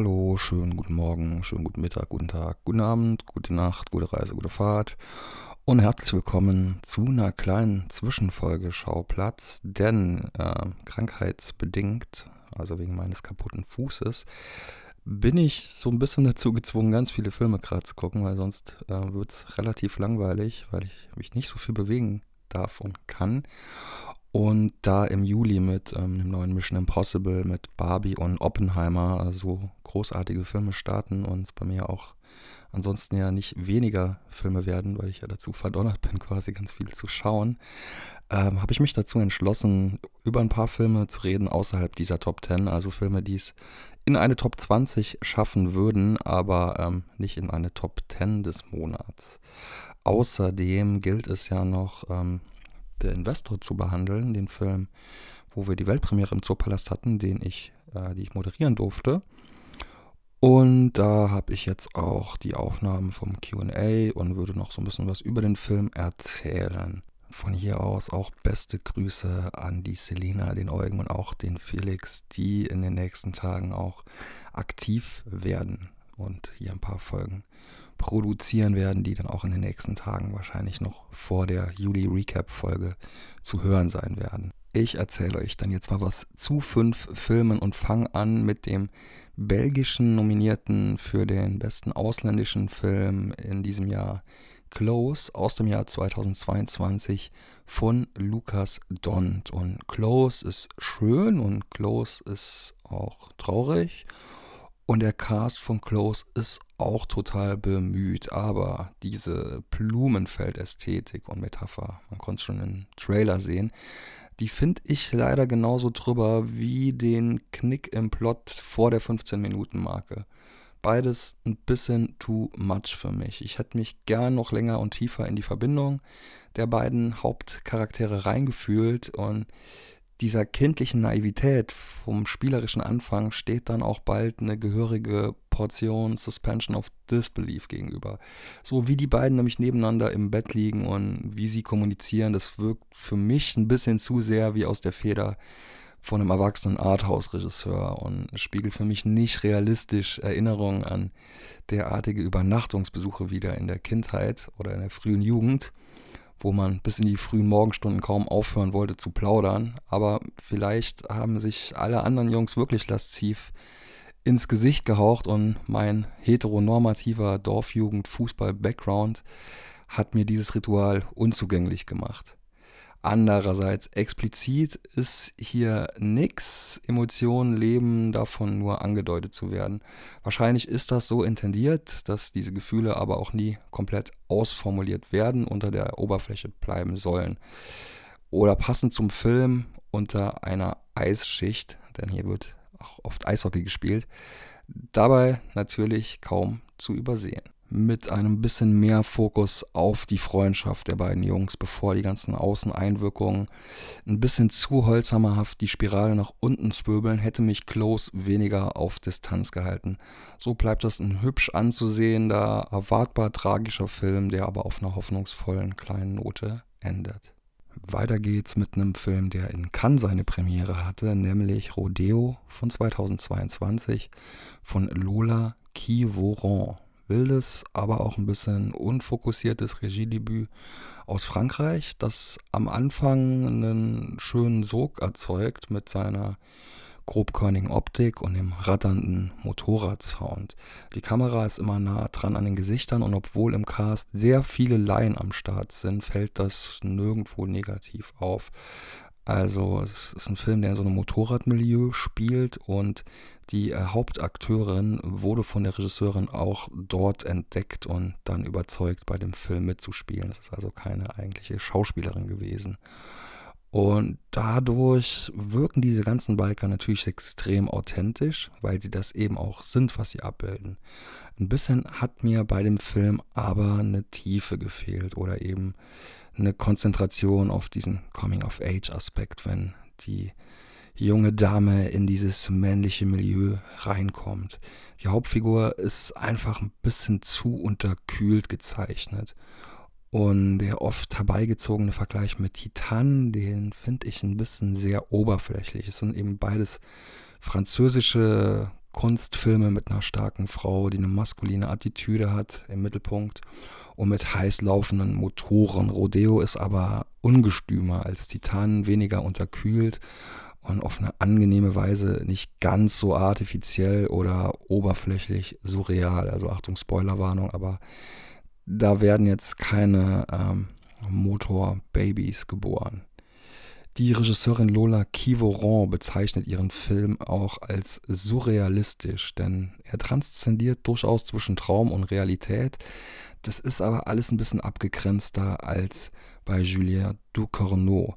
Hallo, schönen guten Morgen, schönen guten Mittag, guten Tag, guten Abend, gute Nacht, gute Reise, gute Fahrt und herzlich willkommen zu einer kleinen Zwischenfolge Schauplatz, denn äh, krankheitsbedingt, also wegen meines kaputten Fußes, bin ich so ein bisschen dazu gezwungen, ganz viele Filme gerade zu gucken, weil sonst äh, wird es relativ langweilig, weil ich mich nicht so viel bewegen darf und kann. Und da im Juli mit ähm, dem neuen Mission Impossible, mit Barbie und Oppenheimer so also großartige Filme starten und es bei mir auch ansonsten ja nicht weniger Filme werden, weil ich ja dazu verdonnert bin, quasi ganz viel zu schauen, ähm, habe ich mich dazu entschlossen, über ein paar Filme zu reden außerhalb dieser Top 10, also Filme, die es in eine Top 20 schaffen würden, aber ähm, nicht in eine Top 10 des Monats. Außerdem gilt es ja noch, ähm, der Investor zu behandeln, den Film, wo wir die Weltpremiere im Zoopalast hatten, den ich, äh, die ich moderieren durfte. Und da habe ich jetzt auch die Aufnahmen vom QA und würde noch so ein bisschen was über den Film erzählen. Von hier aus auch beste Grüße an die Selina, den Eugen und auch den Felix, die in den nächsten Tagen auch aktiv werden und hier ein paar Folgen produzieren werden, die dann auch in den nächsten Tagen wahrscheinlich noch vor der Juli-Recap-Folge zu hören sein werden. Ich erzähle euch dann jetzt mal was zu fünf Filmen und fange an mit dem belgischen Nominierten für den besten ausländischen Film in diesem Jahr, Close aus dem Jahr 2022 von Lukas Dont. Und Close ist schön und Close ist auch traurig. Und der Cast von Close ist auch total bemüht, aber diese Blumenfeld-Ästhetik und Metapher, man konnte es schon im Trailer sehen, die finde ich leider genauso drüber wie den Knick im Plot vor der 15-Minuten-Marke. Beides ein bisschen too much für mich. Ich hätte mich gern noch länger und tiefer in die Verbindung der beiden Hauptcharaktere reingefühlt und dieser kindlichen Naivität vom spielerischen Anfang steht dann auch bald eine gehörige Portion Suspension of Disbelief gegenüber. So wie die beiden nämlich nebeneinander im Bett liegen und wie sie kommunizieren, das wirkt für mich ein bisschen zu sehr wie aus der Feder von einem erwachsenen Arthouse-Regisseur und spiegelt für mich nicht realistisch Erinnerungen an derartige Übernachtungsbesuche wieder in der Kindheit oder in der frühen Jugend wo man bis in die frühen Morgenstunden kaum aufhören wollte zu plaudern. Aber vielleicht haben sich alle anderen Jungs wirklich lasziv ins Gesicht gehaucht und mein heteronormativer Dorfjugend-Fußball-Background hat mir dieses Ritual unzugänglich gemacht. Andererseits explizit ist hier nichts. Emotionen leben davon nur angedeutet zu werden. Wahrscheinlich ist das so intendiert, dass diese Gefühle aber auch nie komplett ausformuliert werden, unter der Oberfläche bleiben sollen. Oder passend zum Film unter einer Eisschicht, denn hier wird auch oft Eishockey gespielt, dabei natürlich kaum zu übersehen mit einem bisschen mehr Fokus auf die Freundschaft der beiden Jungs, bevor die ganzen Außeneinwirkungen ein bisschen zu holzhammerhaft die Spirale nach unten zwirbeln, hätte mich Close weniger auf Distanz gehalten. So bleibt das ein hübsch anzusehender, erwartbar tragischer Film, der aber auf einer hoffnungsvollen kleinen Note endet. Weiter geht's mit einem Film, der in Cannes seine Premiere hatte, nämlich Rodeo von 2022 von Lola Kivoron wildes, aber auch ein bisschen unfokussiertes Regiedebüt aus Frankreich, das am Anfang einen schönen Sog erzeugt mit seiner grobkörnigen Optik und dem ratternden Motorradsound. Die Kamera ist immer nah dran an den Gesichtern und obwohl im Cast sehr viele Laien am Start sind, fällt das nirgendwo negativ auf. Also es ist ein Film, der in so einem Motorradmilieu spielt und die äh, Hauptakteurin wurde von der Regisseurin auch dort entdeckt und dann überzeugt, bei dem Film mitzuspielen. Das ist also keine eigentliche Schauspielerin gewesen. Und dadurch wirken diese ganzen Biker natürlich extrem authentisch, weil sie das eben auch sind, was sie abbilden. Ein bisschen hat mir bei dem Film aber eine Tiefe gefehlt oder eben eine Konzentration auf diesen Coming-of-Age-Aspekt, wenn die junge Dame in dieses männliche Milieu reinkommt. Die Hauptfigur ist einfach ein bisschen zu unterkühlt gezeichnet. Und der oft herbeigezogene Vergleich mit Titan, den finde ich ein bisschen sehr oberflächlich. Es sind eben beides französische Kunstfilme mit einer starken Frau, die eine maskuline Attitüde hat im Mittelpunkt und mit heiß laufenden Motoren. Rodeo ist aber ungestümer als Titan, weniger unterkühlt und auf eine angenehme Weise nicht ganz so artifiziell oder oberflächlich surreal. Also Achtung, Spoilerwarnung, aber da werden jetzt keine ähm, Motorbabys geboren. Die Regisseurin Lola Kivoron bezeichnet ihren Film auch als surrealistisch, denn er transzendiert durchaus zwischen Traum und Realität. Das ist aber alles ein bisschen abgegrenzter als bei Julien Ducournau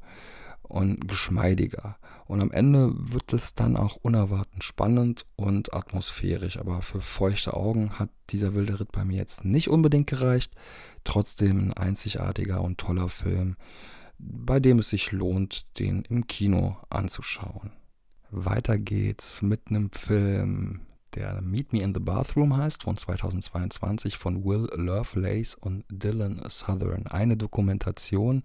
und geschmeidiger. Und am Ende wird es dann auch unerwartet spannend und atmosphärisch. Aber für feuchte Augen hat dieser wilde Ritt bei mir jetzt nicht unbedingt gereicht. Trotzdem ein einzigartiger und toller Film, bei dem es sich lohnt, den im Kino anzuschauen. Weiter geht's mit einem Film, der Meet Me in the Bathroom heißt, von 2022 von Will Lovelace und Dylan Southern. Eine Dokumentation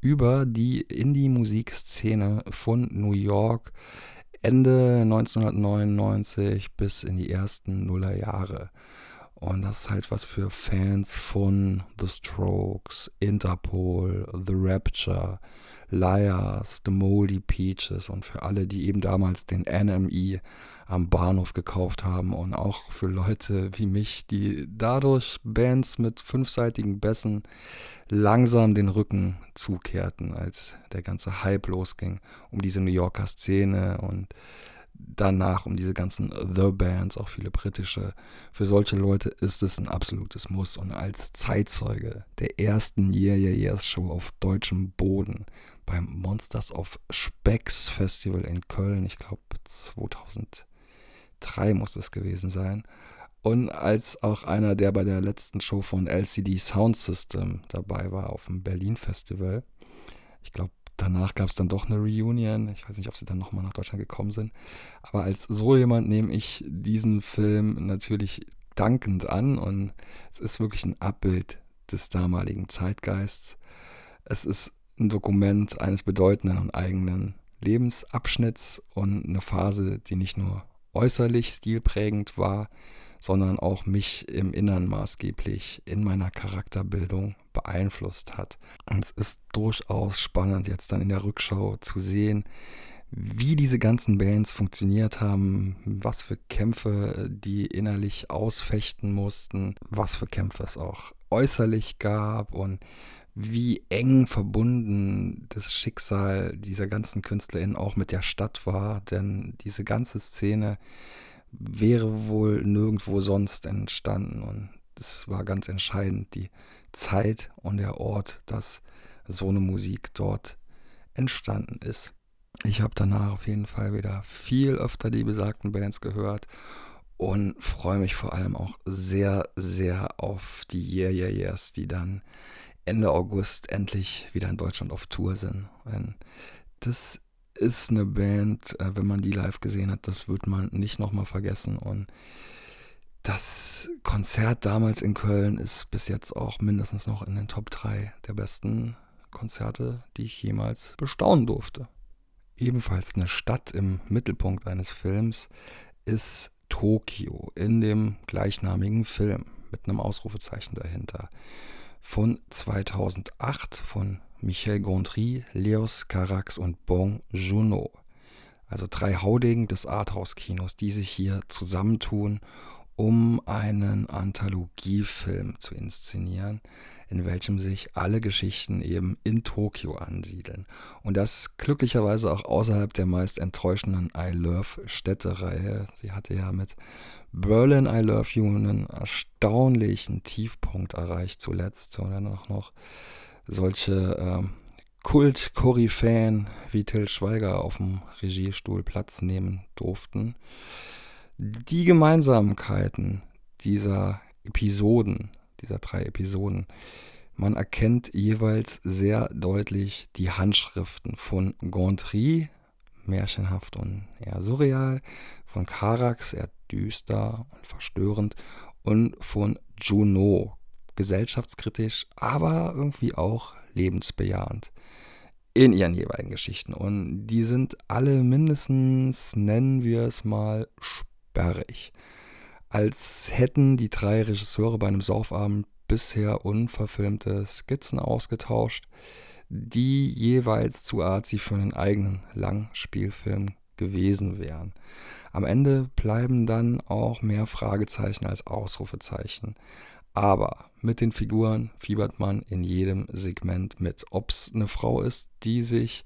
über die Indie-Musikszene von New York Ende 1999 bis in die ersten Nullerjahre. Und das ist halt was für Fans von The Strokes, Interpol, The Rapture, Liars, The Moldy Peaches und für alle, die eben damals den NME am Bahnhof gekauft haben und auch für Leute wie mich, die dadurch Bands mit fünfseitigen Bässen langsam den Rücken zukehrten, als der ganze Hype losging um diese New Yorker Szene und danach um diese ganzen The Bands, auch viele britische. Für solche Leute ist es ein absolutes Muss. Und als Zeitzeuge der ersten Yeah Yeah Yeahs Show auf deutschem Boden beim Monsters of Specks Festival in Köln, ich glaube 2003 muss es gewesen sein, und als auch einer, der bei der letzten Show von LCD Sound System dabei war auf dem Berlin Festival. Ich glaube, danach gab es dann doch eine Reunion. Ich weiß nicht, ob sie dann nochmal nach Deutschland gekommen sind. Aber als so jemand nehme ich diesen Film natürlich dankend an und es ist wirklich ein Abbild des damaligen Zeitgeists. Es ist ein Dokument eines bedeutenden und eigenen Lebensabschnitts und eine Phase, die nicht nur äußerlich stilprägend war, sondern auch mich im Innern maßgeblich in meiner Charakterbildung beeinflusst hat. Und es ist durchaus spannend, jetzt dann in der Rückschau zu sehen, wie diese ganzen Bands funktioniert haben, was für Kämpfe die innerlich ausfechten mussten, was für Kämpfe es auch äußerlich gab und wie eng verbunden das Schicksal dieser ganzen KünstlerInnen auch mit der Stadt war, denn diese ganze Szene wäre wohl nirgendwo sonst entstanden. Und das war ganz entscheidend, die Zeit und der Ort, dass so eine Musik dort entstanden ist. Ich habe danach auf jeden Fall wieder viel öfter die besagten Bands gehört und freue mich vor allem auch sehr, sehr auf die Yeah Yeah Yeahs, die dann Ende August endlich wieder in Deutschland auf Tour sind. Und das ist eine Band, äh, wenn man die live gesehen hat, das wird man nicht nochmal vergessen. Und das Konzert damals in Köln ist bis jetzt auch mindestens noch in den Top 3 der besten Konzerte, die ich jemals bestaunen durfte. Ebenfalls eine Stadt im Mittelpunkt eines Films ist Tokio in dem gleichnamigen Film mit einem Ausrufezeichen dahinter. Von 2008 von Michel Gondry, Leos Carax und Bon Junot. Also drei Haudegen des Arthouse-Kinos, die sich hier zusammentun, um einen Anthologiefilm zu inszenieren, in welchem sich alle Geschichten eben in Tokio ansiedeln. Und das glücklicherweise auch außerhalb der meist enttäuschenden I Love Städte-Reihe. Sie hatte ja mit Berlin I Love You einen erstaunlichen Tiefpunkt erreicht zuletzt und dann auch noch solche ähm, Kult-Koryphäen wie Till Schweiger auf dem Regiestuhl Platz nehmen durften. Die Gemeinsamkeiten dieser Episoden, dieser drei Episoden, man erkennt jeweils sehr deutlich die Handschriften von Gondry, märchenhaft und eher surreal, von Carax, eher düster und verstörend, und von Juno, gesellschaftskritisch, aber irgendwie auch lebensbejahend in ihren jeweiligen Geschichten. Und die sind alle mindestens, nennen wir es mal, sperrig. Als hätten die drei Regisseure bei einem Saufabend bisher unverfilmte Skizzen ausgetauscht, die jeweils zu arzi für einen eigenen Langspielfilm gewesen wären. Am Ende bleiben dann auch mehr Fragezeichen als Ausrufezeichen. Aber mit den Figuren fiebert man in jedem Segment mit. Ob es eine Frau ist, die sich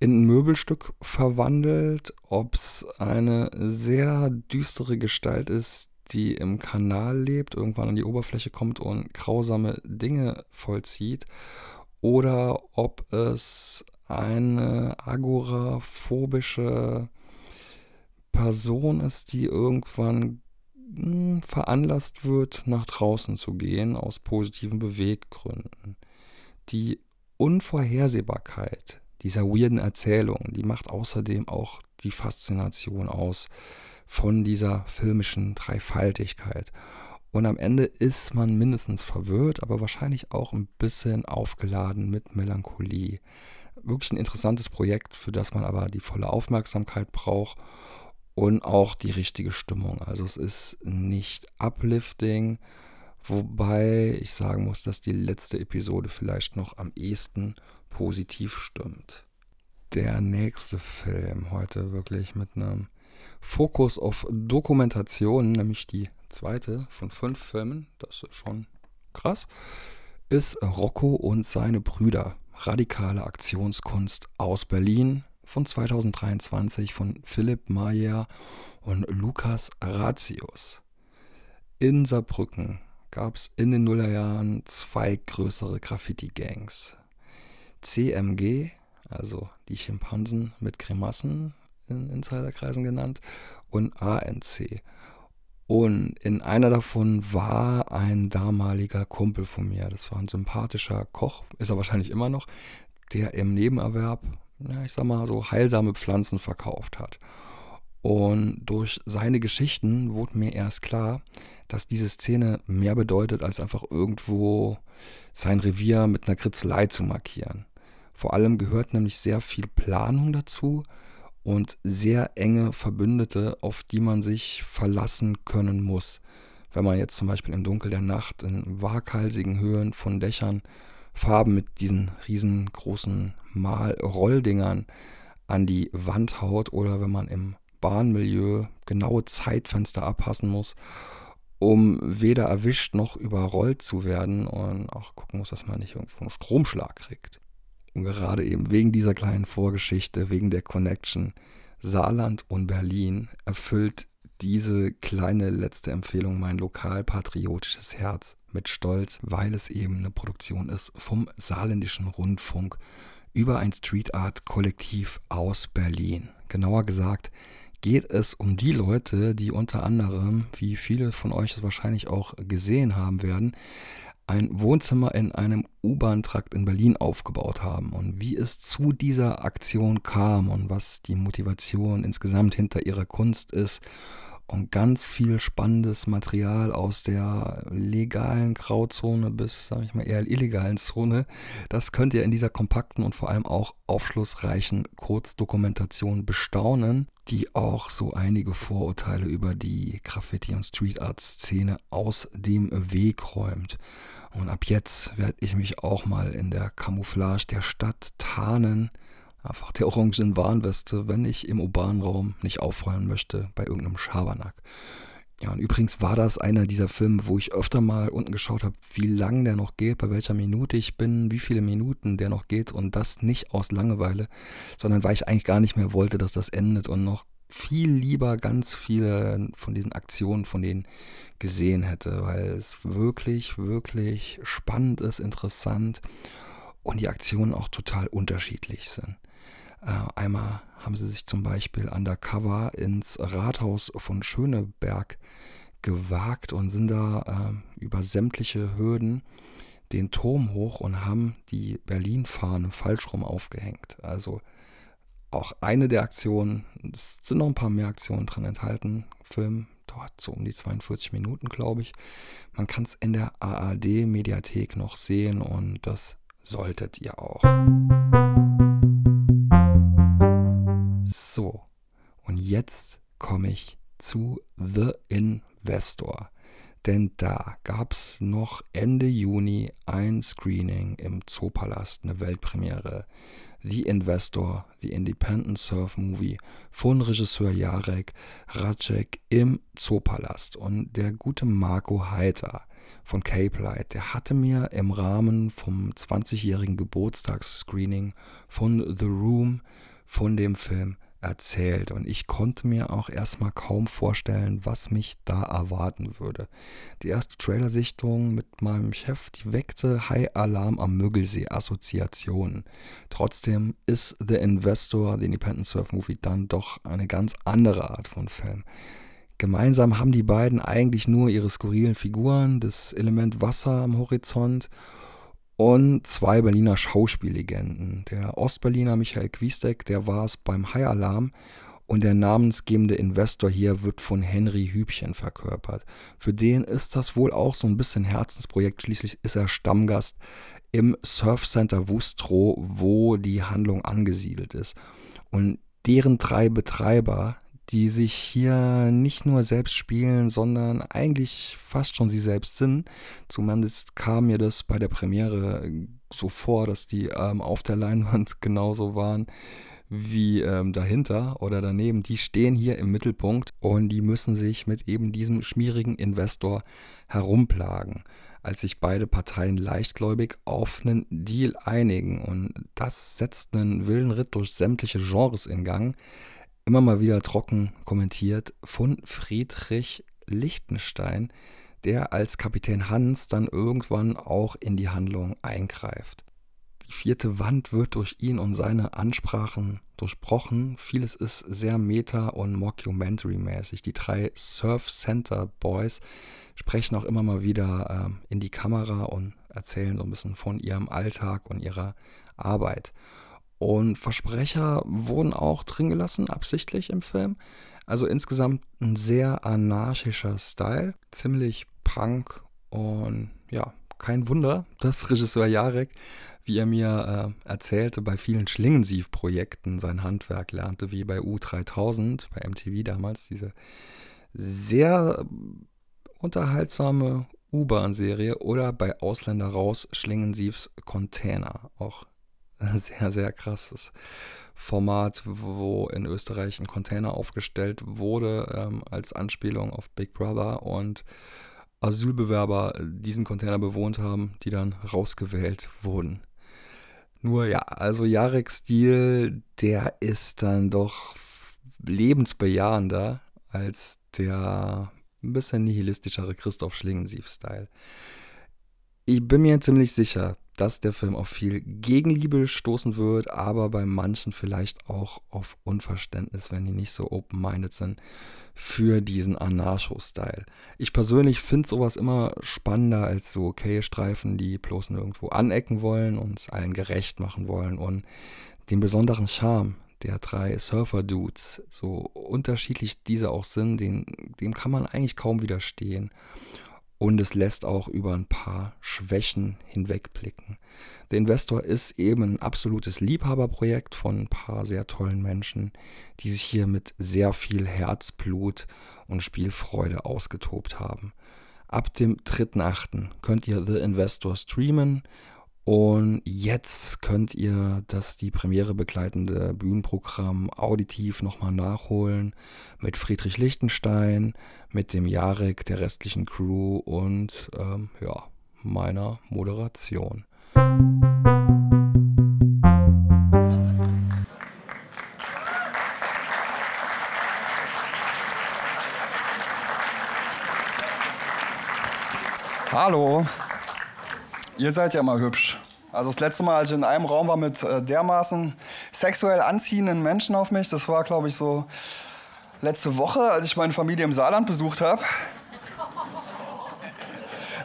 in ein Möbelstück verwandelt, ob es eine sehr düstere Gestalt ist, die im Kanal lebt, irgendwann an die Oberfläche kommt und grausame Dinge vollzieht, oder ob es eine agoraphobische Person ist, die irgendwann veranlasst wird, nach draußen zu gehen aus positiven Beweggründen. Die Unvorhersehbarkeit dieser weirden Erzählung, die macht außerdem auch die Faszination aus von dieser filmischen Dreifaltigkeit. Und am Ende ist man mindestens verwirrt, aber wahrscheinlich auch ein bisschen aufgeladen mit Melancholie. Wirklich ein interessantes Projekt, für das man aber die volle Aufmerksamkeit braucht und auch die richtige Stimmung. Also es ist nicht uplifting, wobei ich sagen muss, dass die letzte Episode vielleicht noch am ehesten positiv stimmt. Der nächste Film heute wirklich mit einem Fokus auf Dokumentation, nämlich die zweite von fünf Filmen, das ist schon krass, ist Rocco und seine Brüder. Radikale Aktionskunst aus Berlin von 2023 von Philipp Mayer und Lukas Ratius. In Saarbrücken gab es in den Nullerjahren zwei größere Graffiti-Gangs. CMG, also die Schimpansen mit Grimassen in Insiderkreisen genannt, und ANC. Und in einer davon war ein damaliger Kumpel von mir. Das war ein sympathischer Koch, ist er wahrscheinlich immer noch, der im Nebenerwerb, ja, ich sag mal, so heilsame Pflanzen verkauft hat. Und durch seine Geschichten wurde mir erst klar, dass diese Szene mehr bedeutet, als einfach irgendwo sein Revier mit einer Kritzelei zu markieren. Vor allem gehört nämlich sehr viel Planung dazu und sehr enge Verbündete, auf die man sich verlassen können muss. Wenn man jetzt zum Beispiel im Dunkel der Nacht in waghalsigen Höhen von Dächern Farben mit diesen riesengroßen Malrolldingern an die Wand haut oder wenn man im Bahnmilieu genaue Zeitfenster abpassen muss, um weder erwischt noch überrollt zu werden und auch gucken muss, dass man nicht irgendwo einen Stromschlag kriegt. Und gerade eben wegen dieser kleinen Vorgeschichte, wegen der Connection Saarland und Berlin erfüllt diese kleine letzte Empfehlung mein lokalpatriotisches Herz mit Stolz, weil es eben eine Produktion ist vom Saarländischen Rundfunk über ein Street Art Kollektiv aus Berlin. Genauer gesagt geht es um die Leute, die unter anderem, wie viele von euch es wahrscheinlich auch gesehen haben werden, ein Wohnzimmer in einem U-Bahn-Trakt in Berlin aufgebaut haben und wie es zu dieser Aktion kam und was die Motivation insgesamt hinter ihrer Kunst ist und ganz viel spannendes Material aus der legalen Grauzone bis, sag ich mal, eher illegalen Zone. Das könnt ihr in dieser kompakten und vor allem auch aufschlussreichen Kurzdokumentation bestaunen, die auch so einige Vorurteile über die Graffiti- und Street Art Szene aus dem Weg räumt. Und ab jetzt werde ich mich auch mal in der Camouflage der Stadt tarnen einfach der orangen Warnweste, wenn ich im urbanen Raum nicht auffallen möchte bei irgendeinem Schabernack. Ja, und übrigens war das einer dieser Filme, wo ich öfter mal unten geschaut habe, wie lang der noch geht, bei welcher Minute ich bin, wie viele Minuten der noch geht und das nicht aus Langeweile, sondern weil ich eigentlich gar nicht mehr wollte, dass das endet und noch viel lieber ganz viele von diesen Aktionen von denen gesehen hätte, weil es wirklich, wirklich spannend ist, interessant und die Aktionen auch total unterschiedlich sind. Äh, einmal haben sie sich zum Beispiel undercover ins Rathaus von Schöneberg gewagt und sind da äh, über sämtliche Hürden den Turm hoch und haben die Berlin-Fahne falsch rum aufgehängt. Also auch eine der Aktionen, es sind noch ein paar mehr Aktionen drin enthalten. Film dauert so um die 42 Minuten, glaube ich. Man kann es in der ARD-Mediathek noch sehen und das solltet ihr auch. So, und jetzt komme ich zu The Investor. Denn da gab es noch Ende Juni ein Screening im Zoopalast, eine Weltpremiere. The Investor, The Independent Surf Movie von Regisseur Jarek Racek im Zoopalast. Und der gute Marco Heiter von Cape Light, der hatte mir im Rahmen vom 20-jährigen Geburtstagsscreening von The Room von dem Film erzählt und ich konnte mir auch erstmal kaum vorstellen, was mich da erwarten würde. Die erste Trailersichtung mit meinem Chef, die weckte High Alarm am Müggelsee Assoziationen. Trotzdem ist The Investor, the Independent Surf Movie, dann doch eine ganz andere Art von Film. Gemeinsam haben die beiden eigentlich nur ihre skurrilen Figuren, das Element Wasser am Horizont und zwei Berliner Schauspiellegenden. Der Ostberliner Michael Quiestek, der war es beim High Alarm und der namensgebende Investor hier wird von Henry Hübchen verkörpert. Für den ist das wohl auch so ein bisschen Herzensprojekt. Schließlich ist er Stammgast im Surf Center Wustrow, wo die Handlung angesiedelt ist. Und deren drei Betreiber, die sich hier nicht nur selbst spielen, sondern eigentlich fast schon sie selbst sind. Zumindest kam mir das bei der Premiere so vor, dass die ähm, auf der Leinwand genauso waren wie ähm, dahinter oder daneben. Die stehen hier im Mittelpunkt und die müssen sich mit eben diesem schmierigen Investor herumplagen als sich beide Parteien leichtgläubig auf einen Deal einigen. Und das setzt einen wilden Ritt durch sämtliche Genres in Gang immer mal wieder trocken kommentiert von Friedrich Lichtenstein, der als Kapitän Hans dann irgendwann auch in die Handlung eingreift. Die vierte Wand wird durch ihn und seine Ansprachen durchbrochen. Vieles ist sehr meta- und mockumentary-mäßig. Die drei Surf Center Boys sprechen auch immer mal wieder äh, in die Kamera und erzählen so ein bisschen von ihrem Alltag und ihrer Arbeit. Und Versprecher wurden auch drin gelassen, absichtlich im Film. Also insgesamt ein sehr anarchischer Style, ziemlich punk und ja, kein Wunder, dass Regisseur Jarek, wie er mir äh, erzählte, bei vielen Schlingensief-Projekten sein Handwerk lernte, wie bei U3000, bei MTV damals, diese sehr unterhaltsame U-Bahn-Serie oder bei Ausländer raus Schlingensiefs Container, auch sehr, sehr krasses Format, wo in Österreich ein Container aufgestellt wurde ähm, als Anspielung auf Big Brother und Asylbewerber diesen Container bewohnt haben, die dann rausgewählt wurden. Nur ja, also Jareks Stil, der ist dann doch lebensbejahender als der ein bisschen nihilistischere Christoph Schlingensief-Style. Ich bin mir ziemlich sicher, dass der Film auf viel Gegenliebe stoßen wird, aber bei manchen vielleicht auch auf Unverständnis, wenn die nicht so open-minded sind für diesen Anarcho-Style. Ich persönlich finde sowas immer spannender als so okay Streifen, die bloß nirgendwo anecken wollen und allen gerecht machen wollen und den besonderen Charme der drei Surfer-Dudes, so unterschiedlich diese auch sind, den, dem kann man eigentlich kaum widerstehen und es lässt auch über ein paar Schwächen hinwegblicken. Der Investor ist eben ein absolutes Liebhaberprojekt von ein paar sehr tollen Menschen, die sich hier mit sehr viel Herzblut und Spielfreude ausgetobt haben. Ab dem 3.8. könnt ihr The Investor streamen und jetzt könnt ihr das die Premiere begleitende Bühnenprogramm auditiv nochmal nachholen mit Friedrich Lichtenstein, mit dem Jarek, der restlichen Crew und ähm, ja, meiner Moderation. Hallo. Ihr seid ja mal hübsch. Also das letzte Mal, als ich in einem Raum war mit äh, dermaßen sexuell anziehenden Menschen auf mich, das war, glaube ich, so letzte Woche, als ich meine Familie im Saarland besucht habe.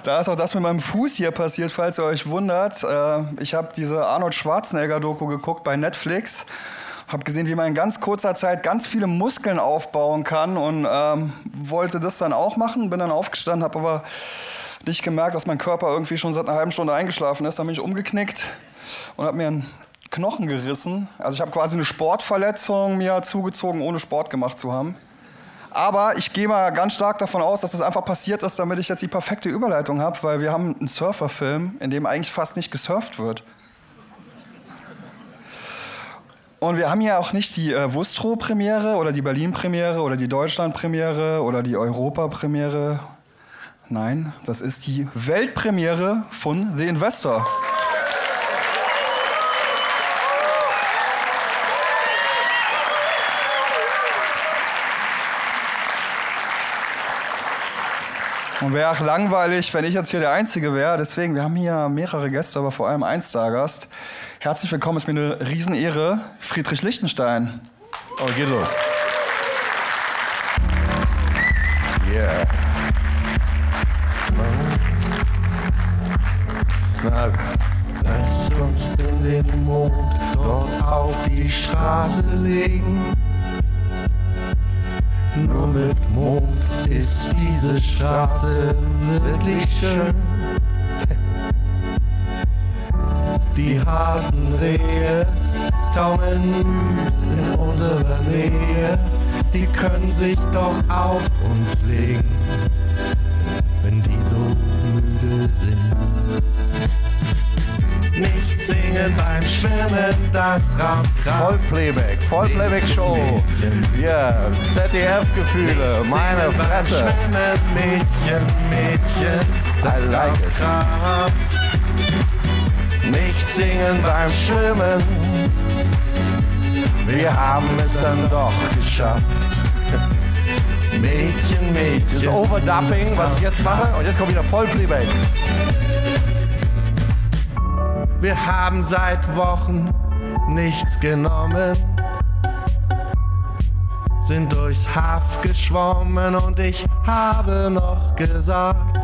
Da ist auch das mit meinem Fuß hier passiert, falls ihr euch wundert. Äh, ich habe diese Arnold Schwarzenegger-Doku geguckt bei Netflix. Habe gesehen, wie man in ganz kurzer Zeit ganz viele Muskeln aufbauen kann und ähm, wollte das dann auch machen. Bin dann aufgestanden, habe aber nicht gemerkt, dass mein Körper irgendwie schon seit einer halben Stunde eingeschlafen ist. Dann bin ich umgeknickt und habe mir einen Knochen gerissen. Also ich habe quasi eine Sportverletzung mir zugezogen, ohne Sport gemacht zu haben. Aber ich gehe mal ganz stark davon aus, dass das einfach passiert ist, damit ich jetzt die perfekte Überleitung habe, weil wir haben einen Surferfilm, in dem eigentlich fast nicht gesurft wird. Und wir haben ja auch nicht die äh, Wustro-Premiere oder die Berlin-Premiere oder die Deutschland-Premiere oder die Europa-Premiere. Nein, das ist die Weltpremiere von The Investor. Und wäre auch langweilig, wenn ich jetzt hier der Einzige wäre. Deswegen, wir haben hier mehrere Gäste, aber vor allem ein Stargast. Herzlich willkommen, ist mir eine Riesenehre, Friedrich Lichtenstein. Oh, geht los. Yeah. Na, lass uns in den Mond dort auf die Straße legen. Nur mit Mond ist diese Straße wirklich schön. Die harten Rehe taumeln müd in unserer Nähe. Die können sich doch auf uns legen, singen beim Schwimmen, das raubt Vollplayback, Vollplayback-Show. Ja, ZDF-Gefühle, meine Fresse. Schwimmen, Mädchen, Mädchen, das I like it. Nicht singen beim Schwimmen, wir haben es dann doch geschafft. Mädchen, Mädchen. Das Overdubbing, was ich jetzt mache, und jetzt kommt wieder Vollplayback. Wir haben seit Wochen nichts genommen, sind durchs Haff geschwommen und ich habe noch gesagt,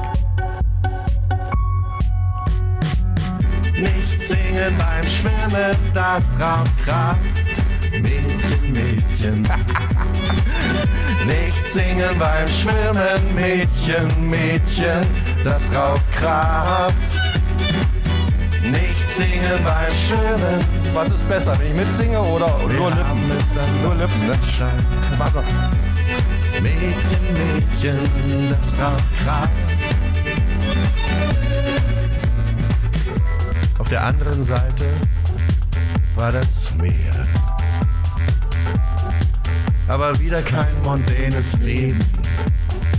nicht singen beim Schwimmen, das raubt Kraft. Mädchen, Mädchen. Nicht singen beim Schwimmen, Mädchen, Mädchen, das raubt Kraft. Nicht singen beim Schwimmen. Was ist besser, wenn ich mitsinge oder nur Wir haben Lippen? Nur Lippen, ne? Warte mal. Mädchen, Mädchen, das raucht Kraft. Auf der anderen Seite war das Meer. Aber wieder kein mondänes Leben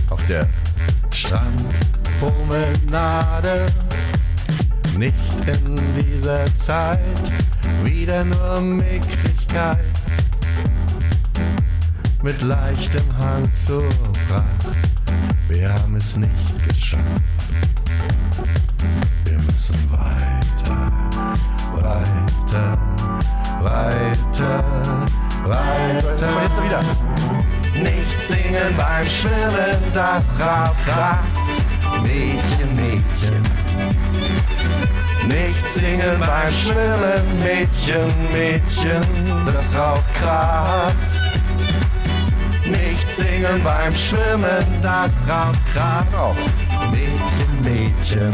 auf der Strandpromenade. Nicht in dieser Zeit, wieder nur Mickrigkeit mit leichtem Hang zur Pracht. Wir haben es nicht geschafft. Wir müssen weiter, weiter, weiter, weiter. Jetzt wieder. Nicht singen beim Schwimmen, das raubt Kraft. Mädchen, Mädchen. Nicht singen beim Schwimmen, Mädchen, Mädchen, das raubt Kraft. Nicht singen beim Schwimmen, das raubt Kraft. Mädchen, Mädchen.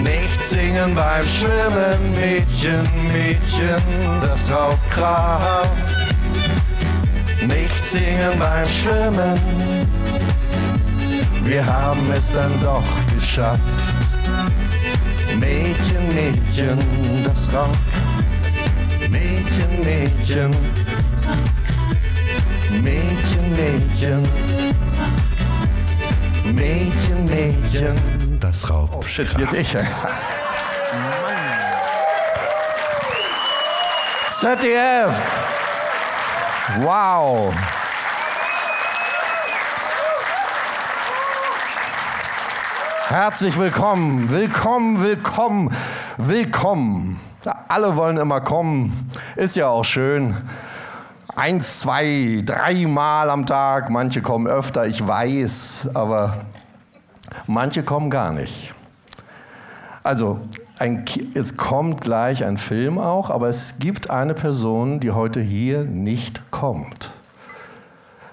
Nicht singen beim Schwimmen, Mädchen, Mädchen, das raubt Kraft. Nicht singen beim Schwimmen, wir haben es dann doch geschafft. Mädchen, Mädchen, das Kraft. Mädchen, Mädchen. Mädchen, Mädchen. Mädchen, Mädchen, das raubt Shit, Kraft. jetzt ich. ZDF. Wow. Herzlich willkommen, willkommen, willkommen, willkommen. Alle wollen immer kommen, ist ja auch schön. Eins, zwei, dreimal am Tag, manche kommen öfter, ich weiß, aber manche kommen gar nicht. Also, ein, jetzt kommt gleich ein Film auch, aber es gibt eine Person, die heute hier nicht kommt.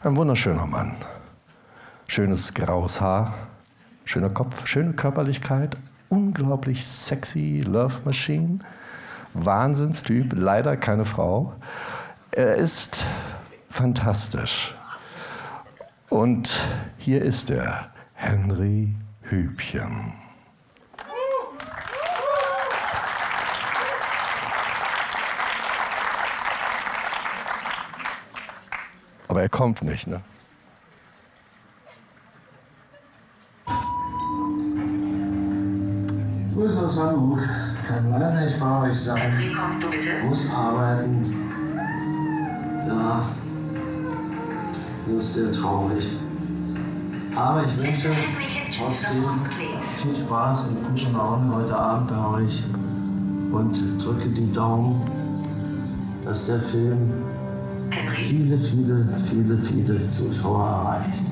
Ein wunderschöner Mann. Schönes graues Haar, schöner Kopf, schöne Körperlichkeit, unglaublich sexy Love Machine, Wahnsinnstyp, leider keine Frau. Er ist fantastisch. Und hier ist er, Henry Hübchen. Aber er kommt nicht, ne? Grüß aus Hamburg. Kann leider nicht bei euch sein. Muss arbeiten. Ja, das ist sehr traurig. Aber ich wünsche trotzdem viel Spaß und gute Laune heute Abend bei euch. Und drücke die Daumen, dass der Film viele, viele, viele, viele Zuschauer erreicht.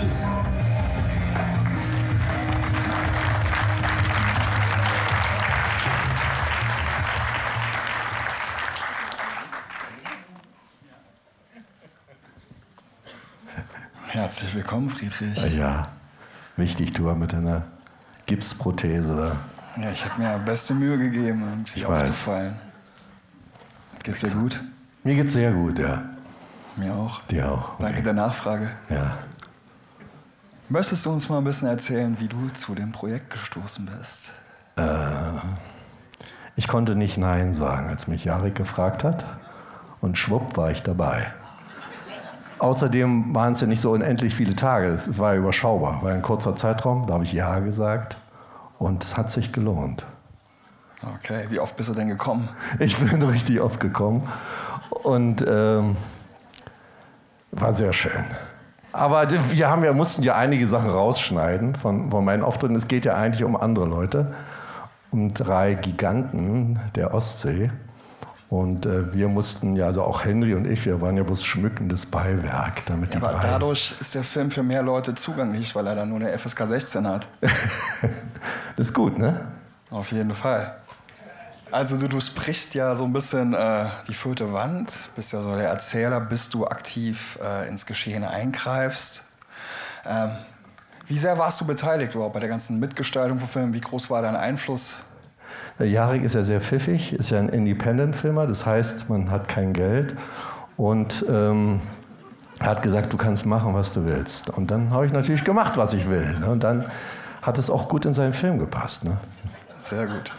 Tschüss. Herzlich willkommen, Friedrich. Ja, ja. wichtig, du mit deiner Gipsprothese da. Ja, ich habe mir beste Mühe gegeben, irgendwie Ich weiß. aufzufallen. Geht's dir gut? Mir geht's sehr gut, ja. Mir auch. Dir auch. Danke der Nachfrage. Ja. Möchtest du uns mal ein bisschen erzählen, wie du zu dem Projekt gestoßen bist? Ich konnte nicht Nein sagen, als mich Jarek gefragt hat. Und schwupp war ich dabei. Außerdem waren es ja nicht so unendlich viele Tage. Es war ja überschaubar. War ein kurzer Zeitraum, da habe ich Ja gesagt. Und es hat sich gelohnt. Okay, wie oft bist du denn gekommen? Ich bin richtig oft gekommen und ähm, war sehr schön. Aber wir haben ja, mussten ja einige Sachen rausschneiden von, von meinen Auftritten. Es geht ja eigentlich um andere Leute, um drei Giganten der Ostsee. Und äh, wir mussten ja, also auch Henry und ich, wir waren ja bloß schmückendes Beiwerk, damit die Aber drei. dadurch ist der Film für mehr Leute zugänglich, weil er dann nur eine FSK 16 hat. das ist gut, ne? Auf jeden Fall. Also du, du sprichst ja so ein bisschen äh, die vierte Wand, bist ja so der Erzähler, bis du aktiv äh, ins Geschehen eingreifst. Ähm, wie sehr warst du beteiligt überhaupt bei der ganzen Mitgestaltung von Filmen? Wie groß war dein Einfluss? Der Jarek ist ja sehr pfiffig, ist ja ein Independent-Filmer, das heißt, man hat kein Geld und ähm, er hat gesagt, du kannst machen, was du willst. Und dann habe ich natürlich gemacht, was ich will. Ne? Und dann hat es auch gut in seinen Film gepasst. Ne? Sehr gut.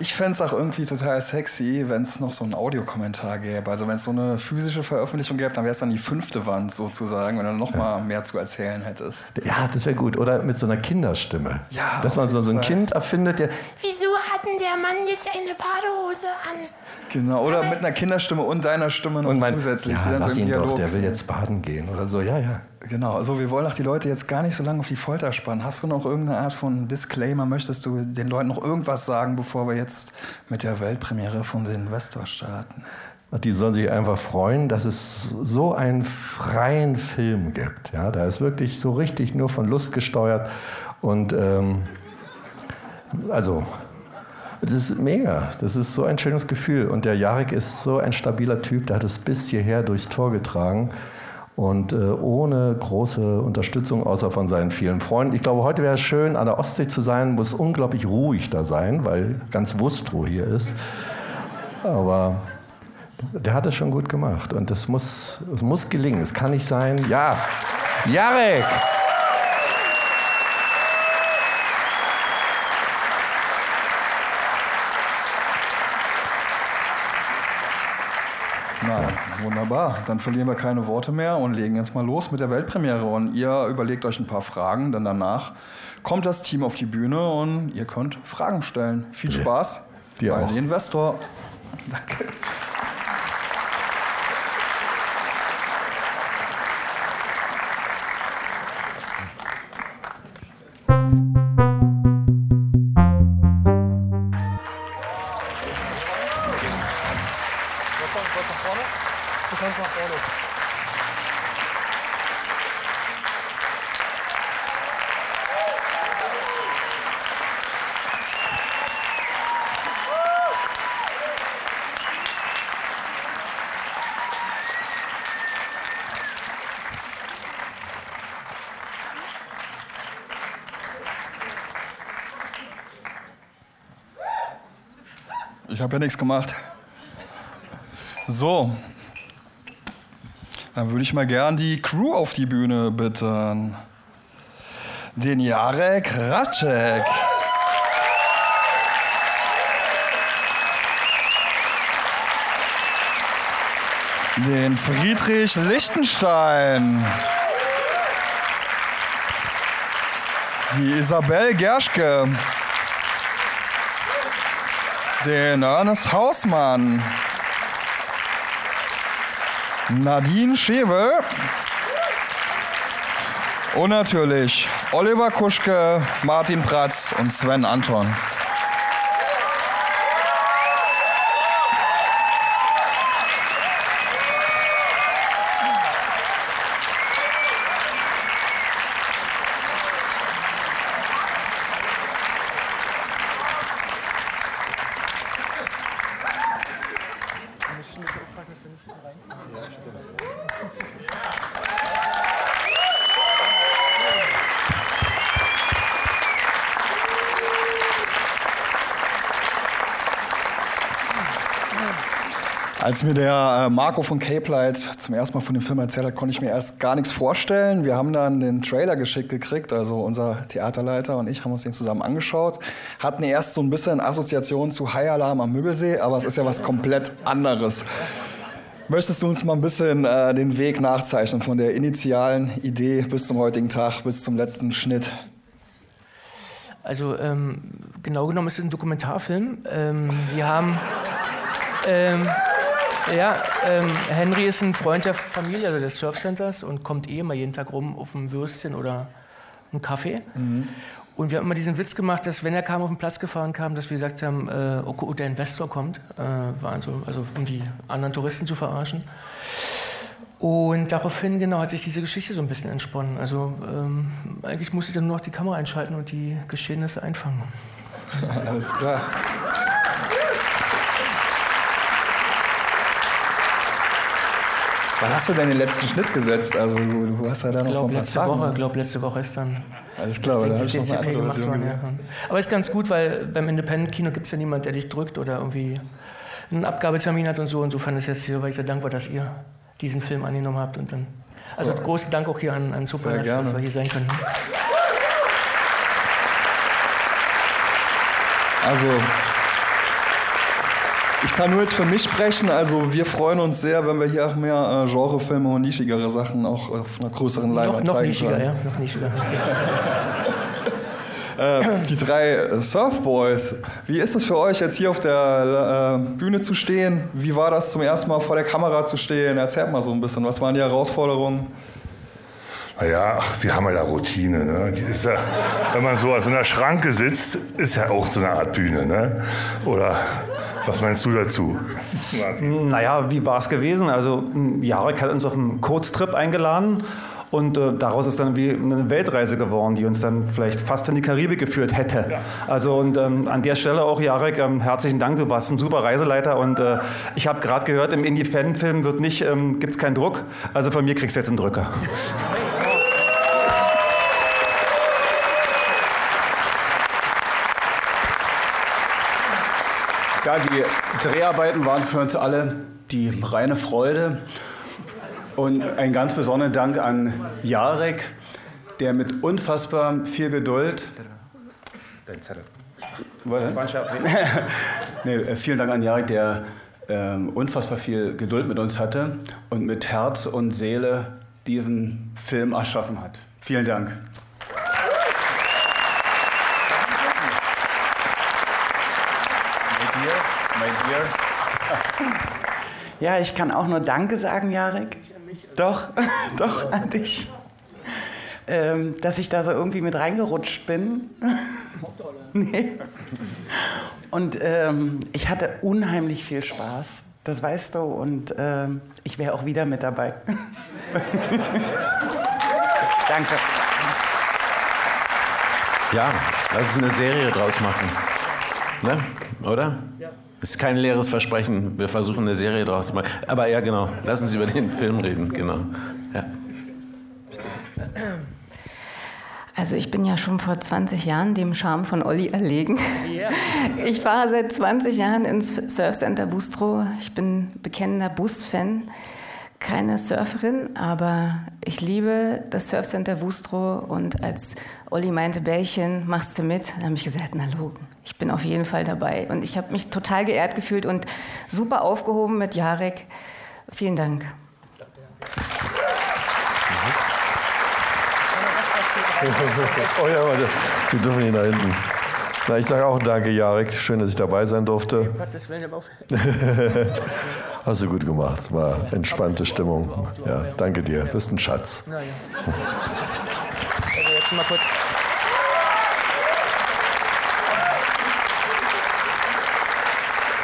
Ich fände es auch irgendwie total sexy, wenn es noch so einen Audiokommentar gäbe. Also wenn es so eine physische Veröffentlichung gäbe, dann wäre es dann die fünfte Wand sozusagen, wenn du noch mal mehr zu erzählen hättest. Ja, das wäre gut. Oder mit so einer Kinderstimme. Ja, Dass man so, so ein Kind erfindet, der. Wieso hat denn der Mann jetzt eine Badehose an? Genau, oder mit einer Kinderstimme und deiner Stimme noch Und mein, zusätzlich. ja, dann so lass im ihn doch, der will jetzt baden gehen oder so. Ja, ja. Genau, also wir wollen auch die Leute jetzt gar nicht so lange auf die Folter spannen. Hast du noch irgendeine Art von Disclaimer? Möchtest du den Leuten noch irgendwas sagen, bevor wir jetzt mit der Weltpremiere von den Investor starten? Die sollen sich einfach freuen, dass es so einen freien Film gibt. Ja, da ist wirklich so richtig nur von Lust gesteuert. Und ähm, also, das ist mega. Das ist so ein schönes Gefühl. Und der Jarek ist so ein stabiler Typ, der hat es bis hierher durchs Tor getragen. Und äh, ohne große Unterstützung, außer von seinen vielen Freunden. Ich glaube, heute wäre es schön, an der Ostsee zu sein, muss unglaublich ruhig da sein, weil ganz Wustrow hier ist. Aber der hat es schon gut gemacht und das muss, es muss gelingen. Es kann nicht sein. Ja, Jarek! Na, wunderbar. Dann verlieren wir keine Worte mehr und legen jetzt mal los mit der Weltpremiere. Und ihr überlegt euch ein paar Fragen, denn danach kommt das Team auf die Bühne und ihr könnt Fragen stellen. Viel Ja. Spaß Dir bei auch. den Investor. Danke. Ich habe ja nichts gemacht. So. Dann würde ich mal gern die Crew auf die Bühne bitten. Den Jarek Ratschek. Den Friedrich Lichtenstein. Die Isabel Gerschke. Den Ernest Hausmann. Nadine Schevel. Und natürlich Oliver Kuschke, Martin Pratz und Sven Anton. Als mir der äh, Marco von Cape Light zum ersten Mal von dem Film erzählt hat, konnte ich mir erst gar nichts vorstellen. Wir haben dann den Trailer geschickt gekriegt, also unser Theaterleiter und ich haben uns den zusammen angeschaut. Hatten erst so ein bisschen Assoziation zu High Alarm am Müggelsee, aber es ist ja was komplett anderes. Möchtest du uns mal ein bisschen äh, den Weg nachzeichnen von der initialen Idee bis zum heutigen Tag, bis zum letzten Schnitt? Also ähm, genau genommen ist es ein Dokumentarfilm. Ähm, wir haben ähm, ja, ähm, Henry ist ein Freund der Familie, also des Surfcenters und kommt eh immer jeden Tag rum auf ein Würstchen oder einen Kaffee. Mhm. Und wir haben immer diesen Witz gemacht, dass wenn er kam, auf den Platz gefahren kam, dass wir gesagt haben, äh, okay, oh, der Investor kommt, äh, war so, also um die anderen Touristen zu verarschen. Und daraufhin genau hat sich diese Geschichte so ein bisschen entsponnen. Also ähm, eigentlich musste ich dann nur noch die Kamera einschalten und die Geschehnisse einfangen. Alles klar. Wann hast du denn den letzten Schnitt gesetzt? Also du, du hast ja da noch glaube, ein paar letzte Woche, glaub, letzte Woche ist dann Alles klar, das noch eine DCP gemacht worden. Ja. Aber ist ganz gut, weil beim Independent-Kino gibt es ja niemand, der dich drückt oder irgendwie einen Abgabetermin hat und so. Insofern ist jetzt hier, weil ich sehr dankbar, dass ihr diesen Film angenommen habt. Und dann, also großen Dank auch hier an, an gerne. dass wir hier sein können. Also, ich kann nur jetzt für mich sprechen. Also, wir freuen uns sehr, wenn wir hier auch mehr äh, Genrefilme und nischigere Sachen auch auf einer größeren Noch, Leinwand noch zeigen nischiger, können. ja, noch nischiger. Äh, die drei äh, Surfboys. Wie ist es für euch, jetzt hier auf der äh, Bühne zu stehen? Wie war das zum ersten Mal vor der Kamera zu stehen? Erzählt mal so ein bisschen. Was waren die Herausforderungen? Naja, ach, wir haben ja da Routine. Ne? Ja, wenn man so an so einer Schranke sitzt, ist ja auch so eine Art Bühne. Ne? Oder was meinst du dazu? Naja, wie war es gewesen? Also m, Jarek hat uns auf einen Kurztrip eingeladen und äh, daraus ist dann wie eine Weltreise geworden, die uns dann vielleicht fast in die Karibik geführt hätte. Also und ähm, an der Stelle auch Jarek, ähm, herzlichen Dank, du warst ein super Reiseleiter und äh, ich habe gerade gehört, im Independent-Film wird nicht, ähm, gibt es keinen Druck, also von mir kriegst du jetzt einen Drücker. Ja, die Dreharbeiten waren für uns alle die reine Freude. Und einen ganz besonderen Dank an Jarek, der mit unfassbar viel Geduld. Nee, äh, vielen Dank an Jarek, der ähm, unfassbar viel Geduld mit uns hatte und mit Herz und Seele diesen Film erschaffen hat. Vielen Dank. Ja, ich kann auch nur Danke sagen, Jarek. Doch, doch, an dich. Ähm, dass ich da so irgendwie mit reingerutscht bin. nee. Und ähm, ich hatte unheimlich viel Spaß. Das weißt du. Und ähm, ich wäre auch wieder mit dabei. Danke. Ja, lass uns eine Serie draus machen. Ne? Oder? Ja. Ist kein leeres Versprechen. Wir versuchen eine Serie draus zu machen. Aber ja, genau. Lass uns über den Film reden. Genau. Ja. Also ich bin ja schon vor 20 Jahren dem Charme von Olli erlegen. Ich fahre seit 20 Jahren ins Surfcenter Bustro. Ich bin bekennender Boost-Fan. Keine Surferin, aber ich liebe das Surfcenter Wustrow und als Olli meinte, Bällchen, machst du mit? Dann habe ich gesagt, na logen, ich bin auf jeden Fall dabei. Und ich habe mich total geehrt gefühlt und super aufgehoben mit Jarek. Vielen Dank. oh ja. Wir dürfen ihn da hinten. Na, ich sage auch danke, Jarek. Schön, dass ich dabei sein durfte. Hast du gut gemacht. War entspannte Stimmung. Ja, danke dir. Du bist ein Schatz. Na ja. Also jetzt mal kurz.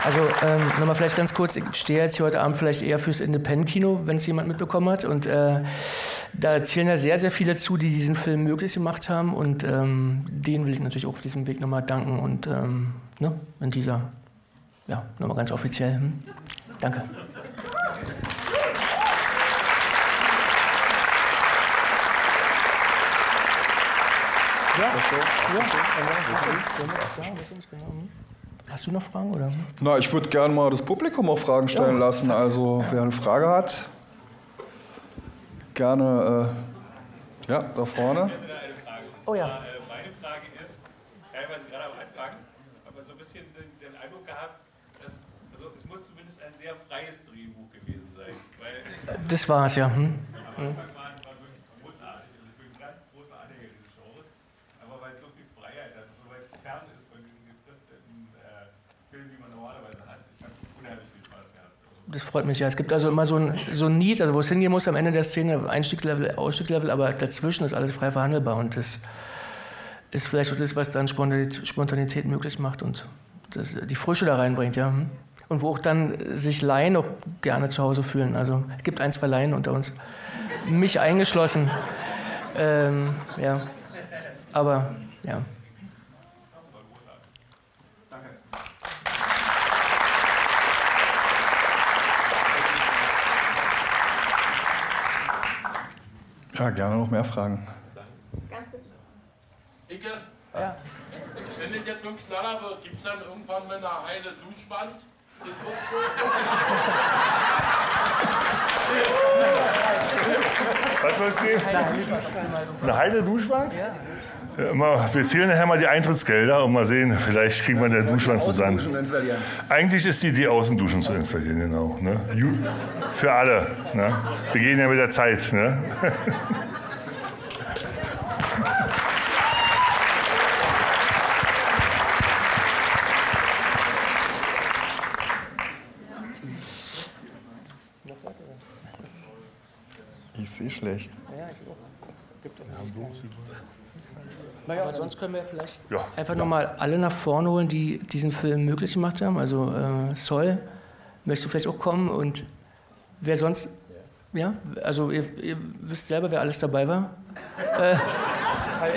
Also ähm, nochmal vielleicht ganz kurz, ich stehe jetzt hier heute Abend vielleicht eher fürs Independent-Kino, wenn es jemand mitbekommen hat. Und äh, da zählen ja sehr, sehr viele zu, die diesen Film möglich gemacht haben. Und ähm, denen will ich natürlich auch auf diesem Weg nochmal danken. Und ähm, ne, in dieser, ja, nochmal ganz offiziell. Hm? Danke. Ja, Hast du noch Fragen? Oder? Na, ich würde gerne mal das Publikum auch Fragen stellen Ja. lassen. Also, wer eine Frage hat, gerne äh, ja, da vorne. Oh ja. Meine Frage ist, teilweise gerade am Anfang, aber so ein bisschen den, den Eindruck gehabt, dass also es muss zumindest ein sehr freies Drehbuch gewesen sein. Weil Das war's, ja. Hm? am Anfang waren, war wirklich großartig. Also ich bin ein ganz großer Anhänger dieses Shows. Aber weil es so viel Freiheit hat, so weit fern ist von diesen geskripteten äh, Filmen, die man normalerweise hat. Ich habe unheimlich viel Spaß gehabt. Das freut mich ja. Es gibt also immer so ein, so ein Need, also wo es hingehen muss am Ende der Szene, Einstiegslevel, Ausstiegslevel, aber dazwischen ist alles frei verhandelbar und das ist vielleicht auch das, was dann Spontanität, möglich macht und das, die Frische da reinbringt, ja. Und wo auch dann sich Laien auch gerne zu Hause fühlen. Also es gibt ein, zwei Laien unter uns, mich eingeschlossen. Ähm, ja, aber ja. Ja, gerne noch mehr Fragen. Icke? Ja. Wenn das jetzt so ein Knaller wird, gibt es dann irgendwann mal eine heile Duschwand? in Was soll es geben? Eine heile Duschwand? Ja, wir zählen nachher mal die Eintrittsgelder und mal sehen, vielleicht kriegen wir eine Duschwand zusammen. Eigentlich ist die Idee, Außenduschen zu installieren, genau. Ne? Für alle. Ne? Wir gehen ja mit der Zeit. Ne? Ich sehe schlecht. Ja, ich auch. Gibt auch. Naja, aber sonst können wir vielleicht Ja. einfach nochmal alle nach vorne holen, die diesen Film möglich gemacht haben. Also äh, Sol, möchtest du vielleicht auch kommen und wer sonst, ja, also ihr, ihr wisst selber, wer alles dabei war. Äh,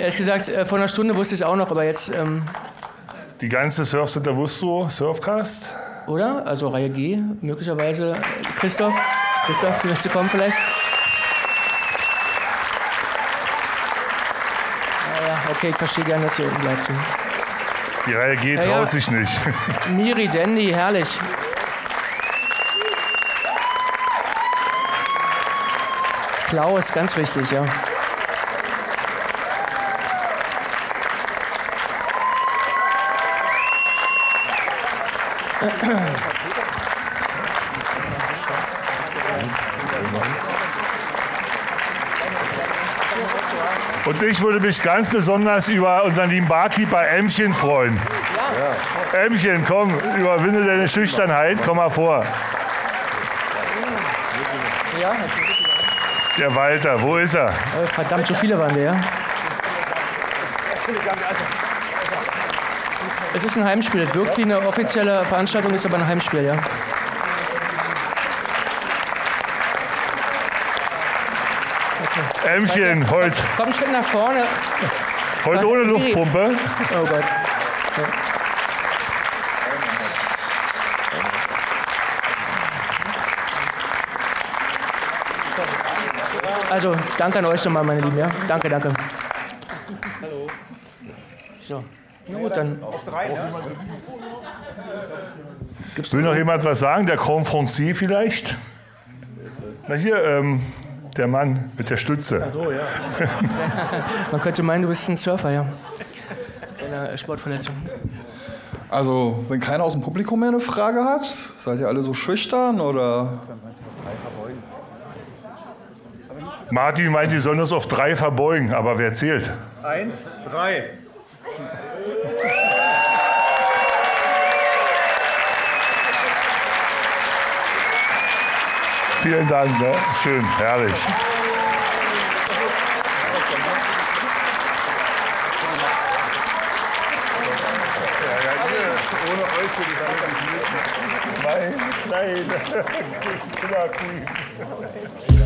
ehrlich gesagt, äh, vor einer Stunde wusste ich es auch noch, aber jetzt, ähm, Die ganze Surfcenter Wustrow, Surfcast. oder? Also Reihe G, möglicherweise. Christoph, Christoph, möchtest du kommen vielleicht? Ah ja, okay, ich verstehe gerne, dass ihr unten bleibt. Die Reihe G Ja, traut ja. sich nicht. Miri, Dandy, herrlich. Klaus, ganz wichtig, ja. Und ich würde mich ganz besonders über unseren lieben Barkeeper Ämmchen freuen. Ämmchen, komm, überwinde deine Schüchternheit, komm mal vor. Ja, Der Walter, wo ist er? äh, verdammt, so viele waren wir, ja. Es ist ein Heimspiel. Es wirkt wie eine offizielle Veranstaltung, ist aber ein Heimspiel, ja. Ämmchen, heute, Komm einen Schritt nach vorne. heute ohne Luftpumpe. Oh Gott. Also, danke an euch nochmal, meine Lieben. Ja? Danke, danke. Hallo. So. Na gut, dann. Auf drei, ne? Will noch jemand was sagen? Der Confrancier vielleicht? Na hier, ähm, der Mann mit der Stütze. Ach so, ja. Man könnte meinen, du bist ein Surfer, ja. In einer Sportverletzung. Also, wenn keiner aus dem Publikum mehr eine Frage hat, seid ihr alle so schüchtern oder? Martin meint, die sollen uns auf drei verbeugen, aber wer zählt? Eins, drei. Vielen Dank, ne? schön, herrlich. Ohne euch würde ich